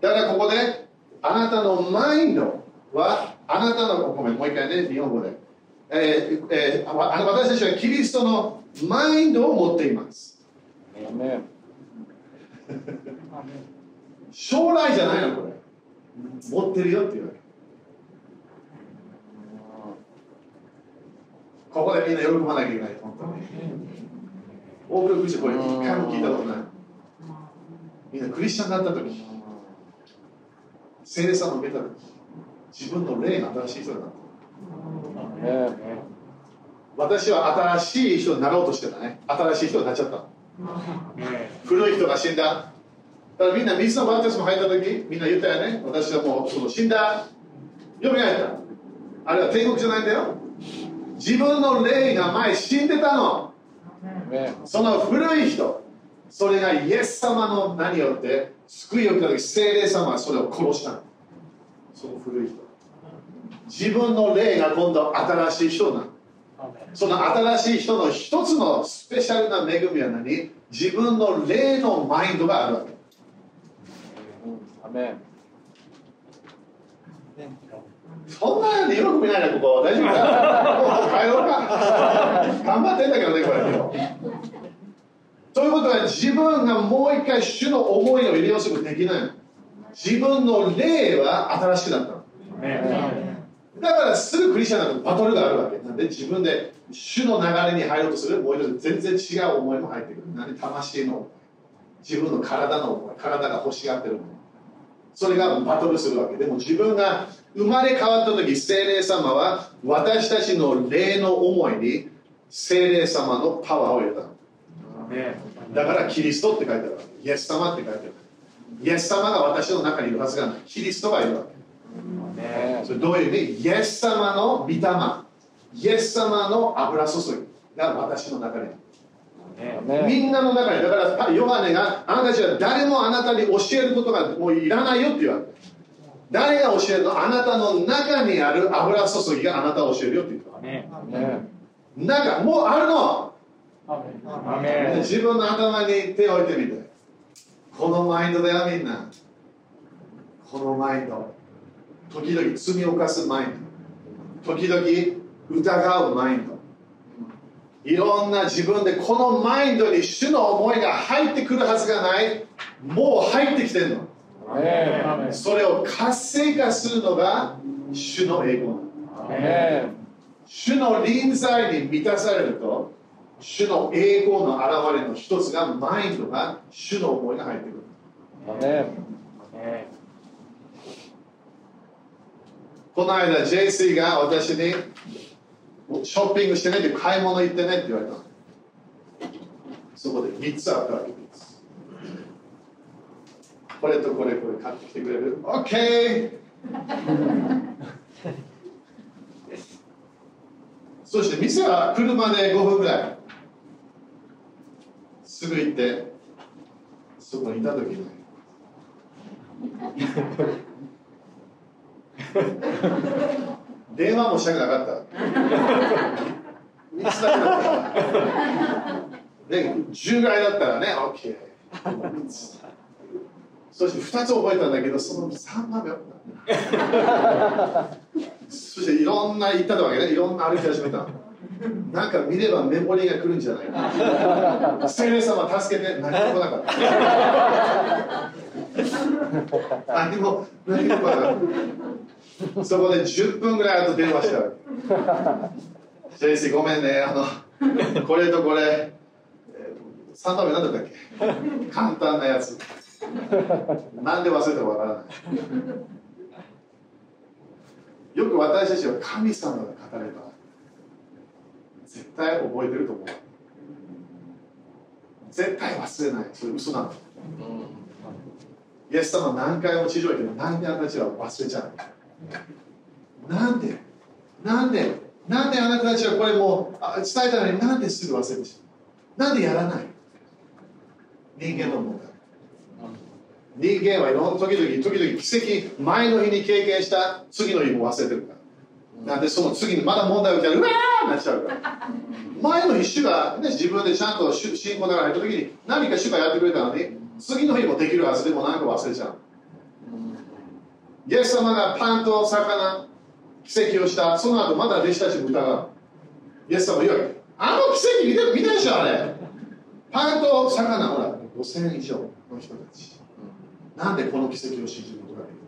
だからここであなたのマインドはあなたのごめんもう一回ね日本語で、えーえー、私たちはキリストのマインドを持っています。将来じゃないのこれ。持ってるよって言われる。ここでみんな喜ばなきゃいけない、本当に。多くの口これ、一回も聞いたことない。みんなクリスチャンになった時、聖霊を受けた時、自分の霊が新しい人になった。私は新しい人になろうとしてたね。新しい人になっちゃった古い人が死んだ。だからみんな水のバプテスマ入った時みんな言ったよね。私はもうその死んだ。よみがえった。あれは天国じゃないんだよ。自分の霊が前死んでたの。その古い人。それがイエス様の名によって救いを受けた時聖霊様はそれを殺したの。その古い人自分の霊が今度新しい人になるその新しい人の一つのスペシャルな恵みは何？自分の霊のマインドがあるわけ。そんなに喜びないなここ。大丈夫かもう帰ろうか。頑張ってんだけどねこれということは自分がもう一回主の思いを入れようするできない自分の霊は新しくなったのだからすぐクリスチャンだとバトルがあるわけ。なんで自分で主の流れに入ろうとする。もう一つ全然違う思いも入ってくる。何魂の思い自分の体の思い体が欲しがってる思いそれがバトルするわけ。でも自分が生まれ変わった時聖霊様は私たちの霊の思いに聖霊様のパワーを入れたの。だからキリストって書いてあるわけ。イエス様って書いてある。イエス様が私の中にいるはずがない。キリストがいるわけそれどういう意味？イエス様の御霊。イエス様の油注ぎ。が私の中にみんなの中にだからヨハネがあなたたちは誰もあなたに教えることがもういらないよって言われて。誰が教えるの？あなたの中にある油注ぎがあなたを教えるよって言った。中もうあるの。自分の頭に手を置いてみて。このマインドだよみんな。このマインド時々罪を犯すマインド。時々疑うマインド。いろんな自分でこのマインドに主の思いが入ってくるはずがない。もう入ってきてるの。それを活性化するのが主の栄光主の臨在に満たされると主の栄光の現れの一つがマインドが主の思いが入ってくるこの間 JC が私にショッピングしてねって買い物行ってねって言われたそこで3つあったわけです。これとこれこれ買ってきてくれる？OK <laughs> そして店は車で5分ぐらい。すぐ行ってそこにいた時に <laughs> 電話もしたくなかった。3つだけだった。で10ぐらいだったらね。OK そして2つ覚えたんだけどその3番目そしていろんな行ったわけね。いろんな歩き始めた。なんか見ればメモリが来るんじゃない？か聖霊様助けて。何も来なかった。<laughs> 何も何も来なかったそこで10分ぐらい後電話したわけ先生ごめんねあのこれとこれ。3番目何だったっけ？簡単なやつ。なんで忘れたかわからない。よく私たちは神様が語れば絶対覚えてると思う。絶対忘れない。それ嘘なの、イエス様何回も地上行ってなんであなたたちは忘れちゃうなんで？なんで？なんであなたたちはこれもう伝えたのになんですぐ忘れてしまう？なんでやらない？人間の問題。人間はいろんな時々時々奇跡前の日に経験した次の日も忘れてるから。なんでその次にまだ問題を受けたらうわーなっちゃうから。前の日主が、ね、自分でちゃんと信仰だから入った時に何か主がやってくれたのに次の日もできるはずでも何か忘れちゃう。イエス様がパンと魚奇跡をした。その後まだ弟子たちも疑う。イエス様言うわけあの奇跡見て見たでしょあれ。パンと魚ほら5000以上の人たち。なんでこの奇跡を信じることができる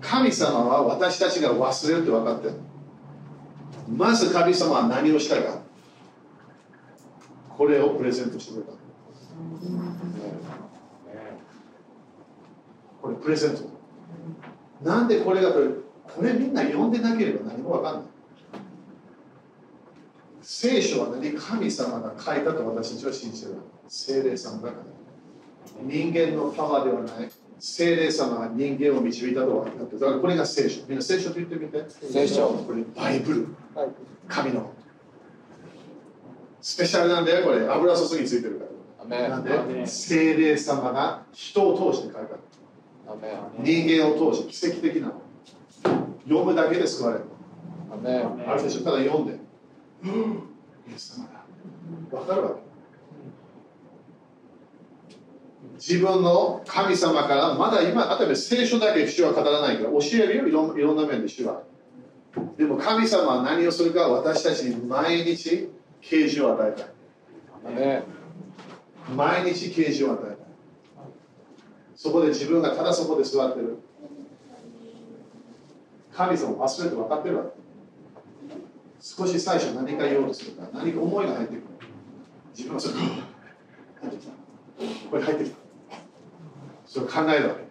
神様は私たちが忘れるって分かってるまず神様は何をしたか。これをプレゼントしてくれた。これプレゼント。なんでこれがこれこれみんな読んでなければ何もわかんない。聖書は何神様が書いたと私たちは信じてる聖霊様だから人間のパワーではない。聖霊様が人間を導いたと分かってだからこれが聖書。みんな聖書と言ってみて。聖書これバイブル。はい。神の。スペシャルなんだよこれ。油注ぎついてるか。ら。なんで？聖霊様が人を通して書いた。人間を通して奇跡的なの。読むだけで救われる。あるでしょただ読んで。う <gasps> んイエス様だ。分かるわけ。自分の神様からまだ今例えば聖書だけ主は語らないから教えるよいろんいろんな面で主は。でも神様は何をするか私たちに毎日啓示を与えたい。毎日啓示を与えたいそこで自分がただそこで座ってる。神様忘れて分かってるわ。少し最初何か言おうとするから何か思いが入ってくる。自分はそれ入ってきた。これ入ってきた。それ考えるわけ。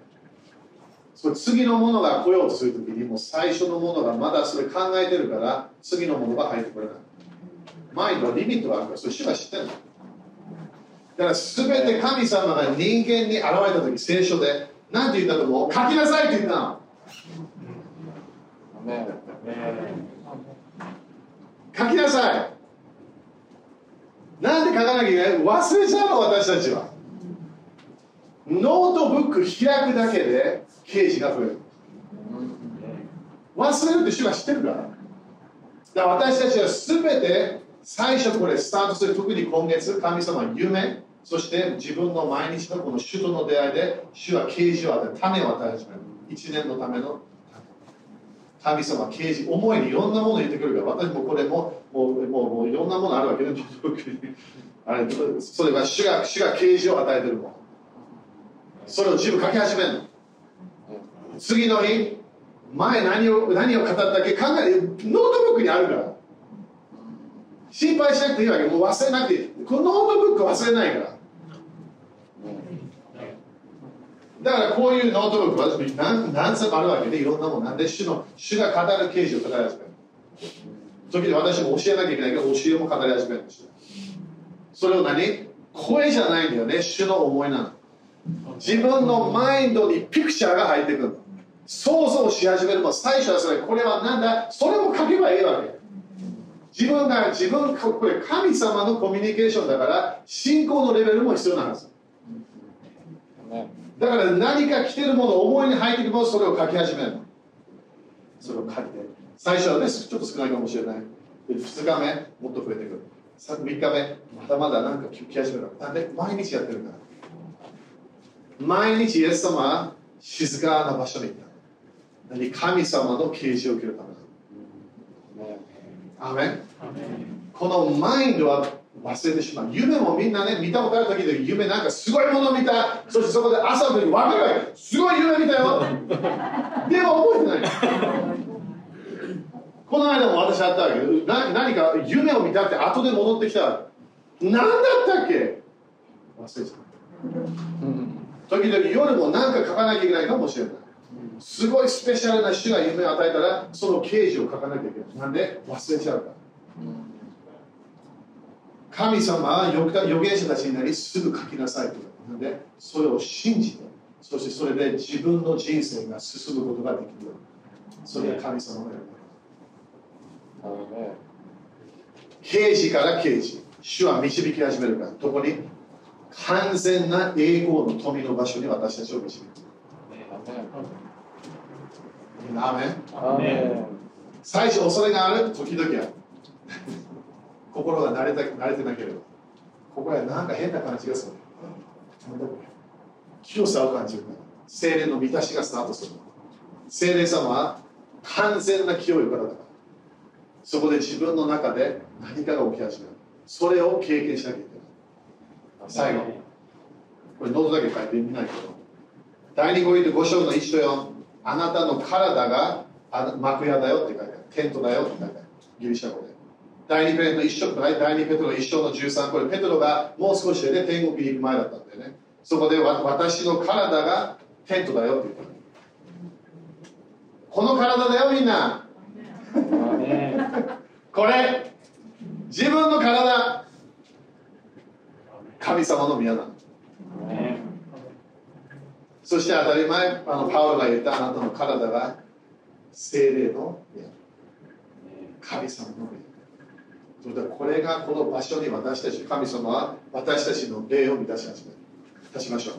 それ次のものが来ようとするときにもう最初のものがまだそれ考えてるから次のものが入ってこれない。マインドはリミットがあるからそれ主が知ってるの。だから全て神様が人間に現れた時聖書で何て言ったと思う？書きなさいって言ったの。書きなさい。なんで書かなきゃいけない？忘れちゃうの私たちは。ノートブック開くだけで啓示が増える。忘れるって主は知ってるから。だから私たちは全て最初これスタートする特に今月神様は夢そして自分の毎日のこの主との出会いで主は啓示を与え種を与え始める。一年のための。神様啓示思いにいろんなものを言ってくるから私もこれももうもうもういろんなものあるわけでねあれそれは主が主が啓示を与えてるもんそれを自分書き始めるの。次の日前何を何を語ったっけ考えてノートブックにあるから。心配しなくていいわけ。もう忘れなくていい。このノートブック忘れないから。だからこういうノートブック私も何何冊もあるわけでいろんなものなんで主の主が語る啓示を語り始める時に私も教えなきゃいけないけど教えも語り始めるそれを何？声じゃないんだよね主の思いなの自分のマインドにピクチャーが入ってくる想像し始めるも最初はそれ。これは何だ？それも書けばいいわけ。自分が自分これ神様のコミュニケーションだから信仰のレベルも必要なんです。だから何か来てるもの思いに入ってくるものそれを書き始めるの。それを書いて。最初はねちょっと少ないかもしれない。で2日目もっと増えてくる。さ3日目まだまだなんか来始めるなんで毎日やってるから毎日イエス様は静かな場所に行った。何神様の啓示を受けるためなのアーメン。このマインドは忘れてしまう。夢もみんなね見たことある時で夢なんかすごいもの見たそしてそこで朝の時分かるわすごい夢見たよ。でも覚えてない。この間も私あったわけ。な何か夢を見たって後で戻ってきた何だったっけ？忘れちゃった。時々夜も何か書かなきゃいけないかもしれない。すごいスペシャルな主が夢を与えたらその刑事を書かなきゃいけない。なんで？忘れちゃうから。神様は預預言者たちになりすぐ書きなさいとでそれを信じてそしてそれで自分の人生が進むことができるそれが神様のやるアメン。刑事から刑事主は導き始めるからどこに完全な栄光の富の場所に私たちを導く。アーメン。アメン。最初恐れがある時々は心が慣れた慣れてなければ。ここはなんか変な感じがする。清さを感じるから精霊の満たしがスタートする。精霊様は完全な清いからだから。そこで自分の中で何かが起き始める。それを経験しなきゃいけない。最後。これノートだけ書いてみないけど第二コリント5章の1章4あなたの体が幕屋だよって書いてある。テントだよって書いてある。ギリシャ語で。第2ペテロ一章第2ペテロ一章の13これペテロがもう少しで、ね、天国に行く前だったんでね。そこで私の体がテントだよって言ったこの体だよみんな。これ自分の体神様の宮なの。そして当たり前あのパウロが言ったあなたの体が精霊の宮。神様の宮それでこれがこの場所に私たち神様は私たちの霊を満たし始める。立ちましょう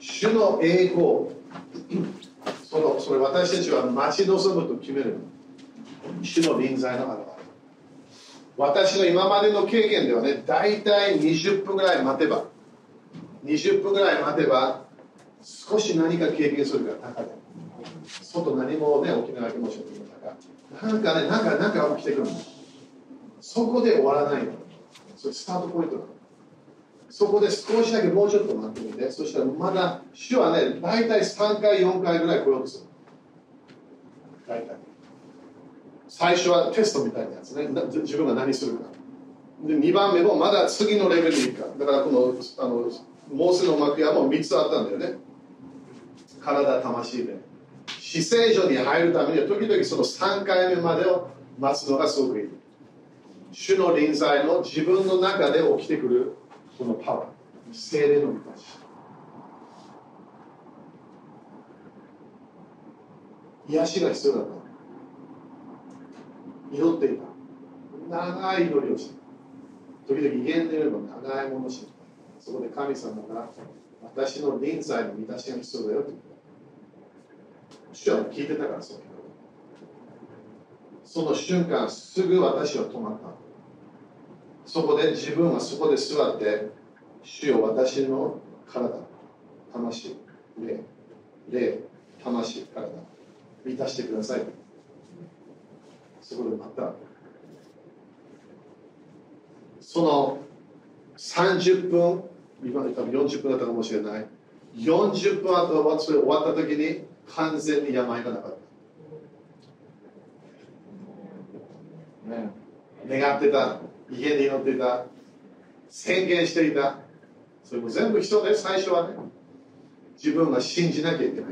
主の栄光そのそれ私たちは待ち望むと決める主の臨在の現れ。私の今までの経験ではね大体20分ぐらい待てば20分ぐらい待てば少し何か経験するから中で外何もね起きない気持ちの中。なんかねなんかなんか起きてくるそこで終わらないの。それスタートポイントなの。そこで少しだけもうちょっと待ってみて。そしたらまだ主はね大体3回4回ぐらい来ようとする。大体。最初はテストみたいなやつね。自分が何するか。で2番目もまだ次のレベルに行くか。だからこのあのモーセの幕屋も3つあったんだよね。体魂で。死聖所に入るためには時々その3回目までを待つのがすごくいい。主の臨在の自分の中で起きてくるそのパワー。精霊の満たし癒しが必要だった。祈っていた。長い祈りをして時々威厳でいれば長いものをしてそこで神様が私の臨在の満たしが必要だよって主は聞いてたからそうその瞬間すぐ私は止まったそこで自分はそこで座って主よ私の体魂霊霊魂体満たしてくださいそこでまたその30分今多分40分だったかもしれない。40分後それ終わった時に完全に病がなかった、ね、願ってた。家で祈っていた。宣言していた。それも全部人で最初はね。自分が信じなきゃいけないか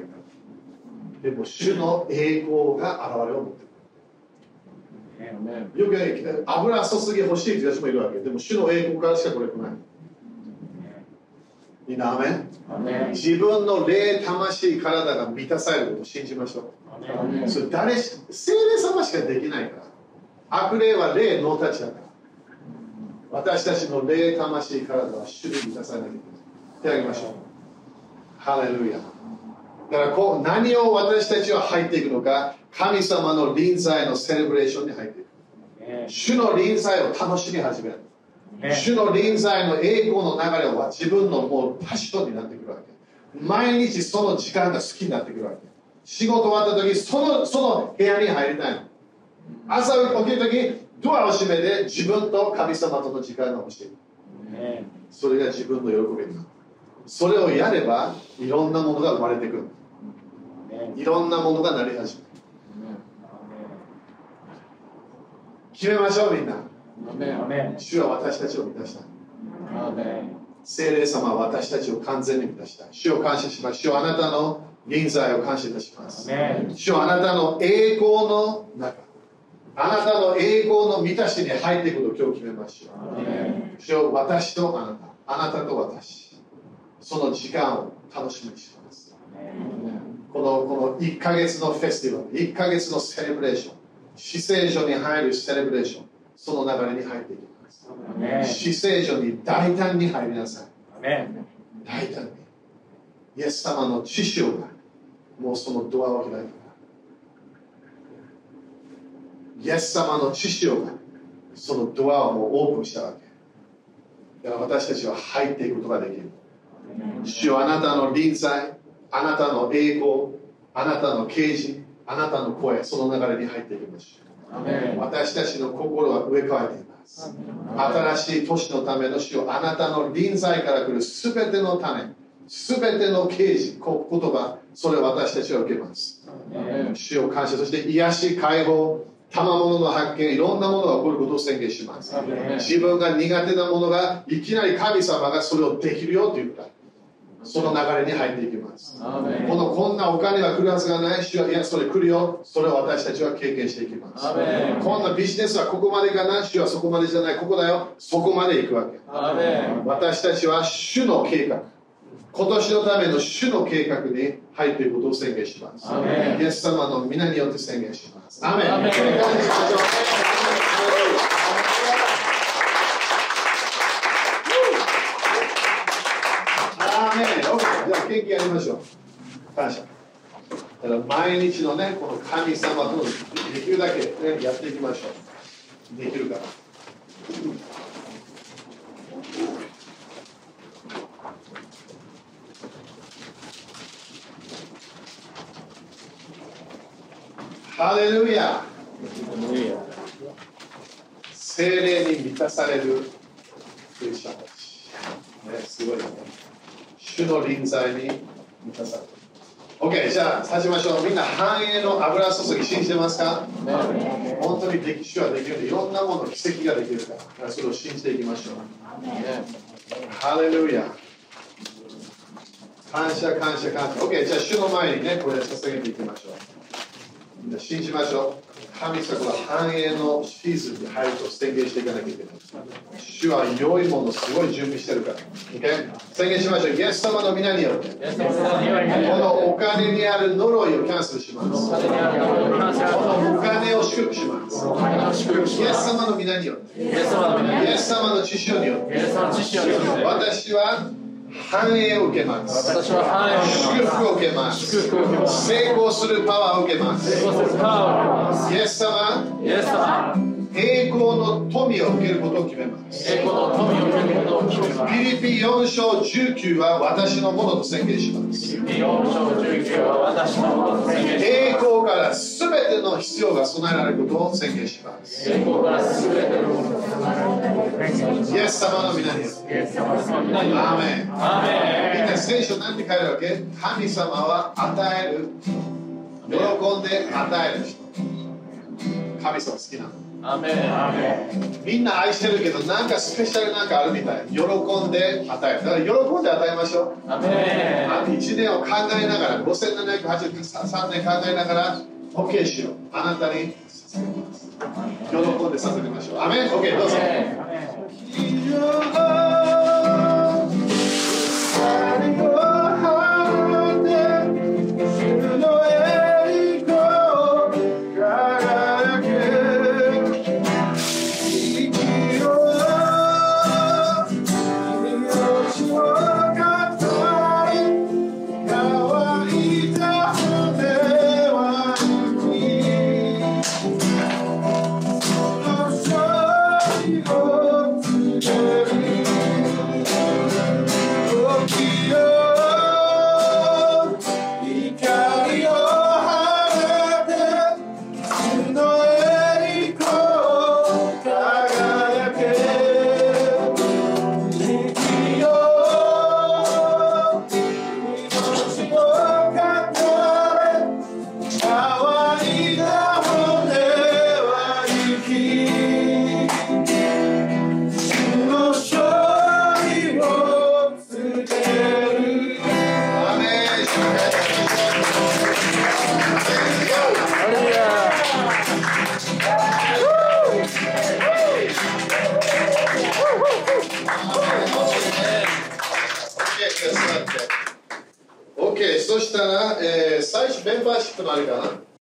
ら。でも主の栄光が現れを持ってよくね油注ぎ欲しいって人もいるわけ。でも主の栄光からしかこれ来ない。いいな自分の霊魂体が満たされることを信じましょう。それ誰精霊様しかできないから。悪霊は霊のたちだから。私たちの霊魂体は主に満たされなきゃいけない。手を挙げましょう。ハレルヤだからこう何を私たちは入っていくのか神様の臨在のセレブレーションに入っていく。主の臨在を楽しみ始める。主の臨在の栄光の流れは自分のもうパッションになってくるわけ。毎日その時間が好きになってくるわけ。仕事終わった時そのその部屋に入りたいの。朝起きる時ドアを閉めて自分と神様との時間が欲しい。それが自分の喜びだそれをやればいろんなものが生まれてくる。いろんなものがなり始める決めましょうみんな。主は私たちを満たした。聖霊様は私たちを完全に満たした。主を感謝します。主はあなたの臨在を感謝いたします。主はあなたの栄光の中。あなたの栄光の満たしに入っていくことを今日決めましょう主は私とあなた。あなたと私。その時間を楽しみにします。このこの1ヶ月のフェスティバル1ヶ月のセレブレーション死聖所に入るセレブレーションその流れに入っていきます。死聖所に大胆に入りなさい。大胆に。イエス様の知識がもうそのドアを開いた。イエス様の知識がそのドアをもうオープンしたわけ。だから私たちは入っていくことができる。主はあなたの臨在あなたの栄光あなたの啓示あなたの声その流れに入っていきましょう。私たちの心は植え替えていまます新しい年のための主をあなたの臨在から来るすべての種すべての啓示こ言葉それを私たちは受けます。主を感謝そして癒し解放賜物の発見いろんなものが起こることを宣言します。自分が苦手なものがいきなり神様がそれをできるよというかその流れに入っていきます。このこんなお金が来るはずがない主はいやそれ来るよ。それを私たちは経験していきます。こんなビジネスはここまでかな主はそこまでじゃない。ここだよ。そこまで行くわけ。私たちは主の計画。今年のための主の計画に入っていることを宣言します。イエス様の皆によって宣言します。アメン感謝。だから毎日のねこの神様とできるだけ、ね、やっていきましょう。できるからハレルヤ。精霊に満たされるクリスチャンたち、ね、すごいね。主の臨在に満たされる OK じゃあ立ちましょう。みんな繁栄の油注ぎ信じてますか、ね、本当に歴史はできるんでいろんなもの奇跡ができるから。それを信じていきましょう、ね、ハレルヤ。感謝感謝感謝。OK じゃあ主の前にねこれ捧げていきましょう信じましょう神様は繁栄のシーズンに入ると宣言していかなきゃいけない。主は良いものすごい準備してるから。Okay? 宣言しましょう。イエス様の皆によって。このお金にある呪いをキャンセルします。このお金を祝福します。イエス様の皆によって。イエス様の知識によって。私は繁栄を受けます。私は繁栄を祝福を受けます。成功するパワーを受けます。成功するパワーを受けます。イエス様。イエス様。栄光の富を受けることを決めます。栄光の富を受けることを決めます。ピリピ4章19は私のものと宣言します。ピリピ4章19は私のものと宣言します。栄光からすべての必要が備えられることを宣言します。イエス様の皆に。アーメン。アーメン。みんな聖書なんて書いてあるわけ？神様は与える。喜んで与える人。神様好きなの。アメみんな愛してるけどなんかスペシャルなんかあるみたい。喜んで与える。だから喜んで与えましょう。アメ1年を考えながら5783年考えながら OK しよう。あなたに捧げます喜んで捧げましょう。アメン OK どうぞそし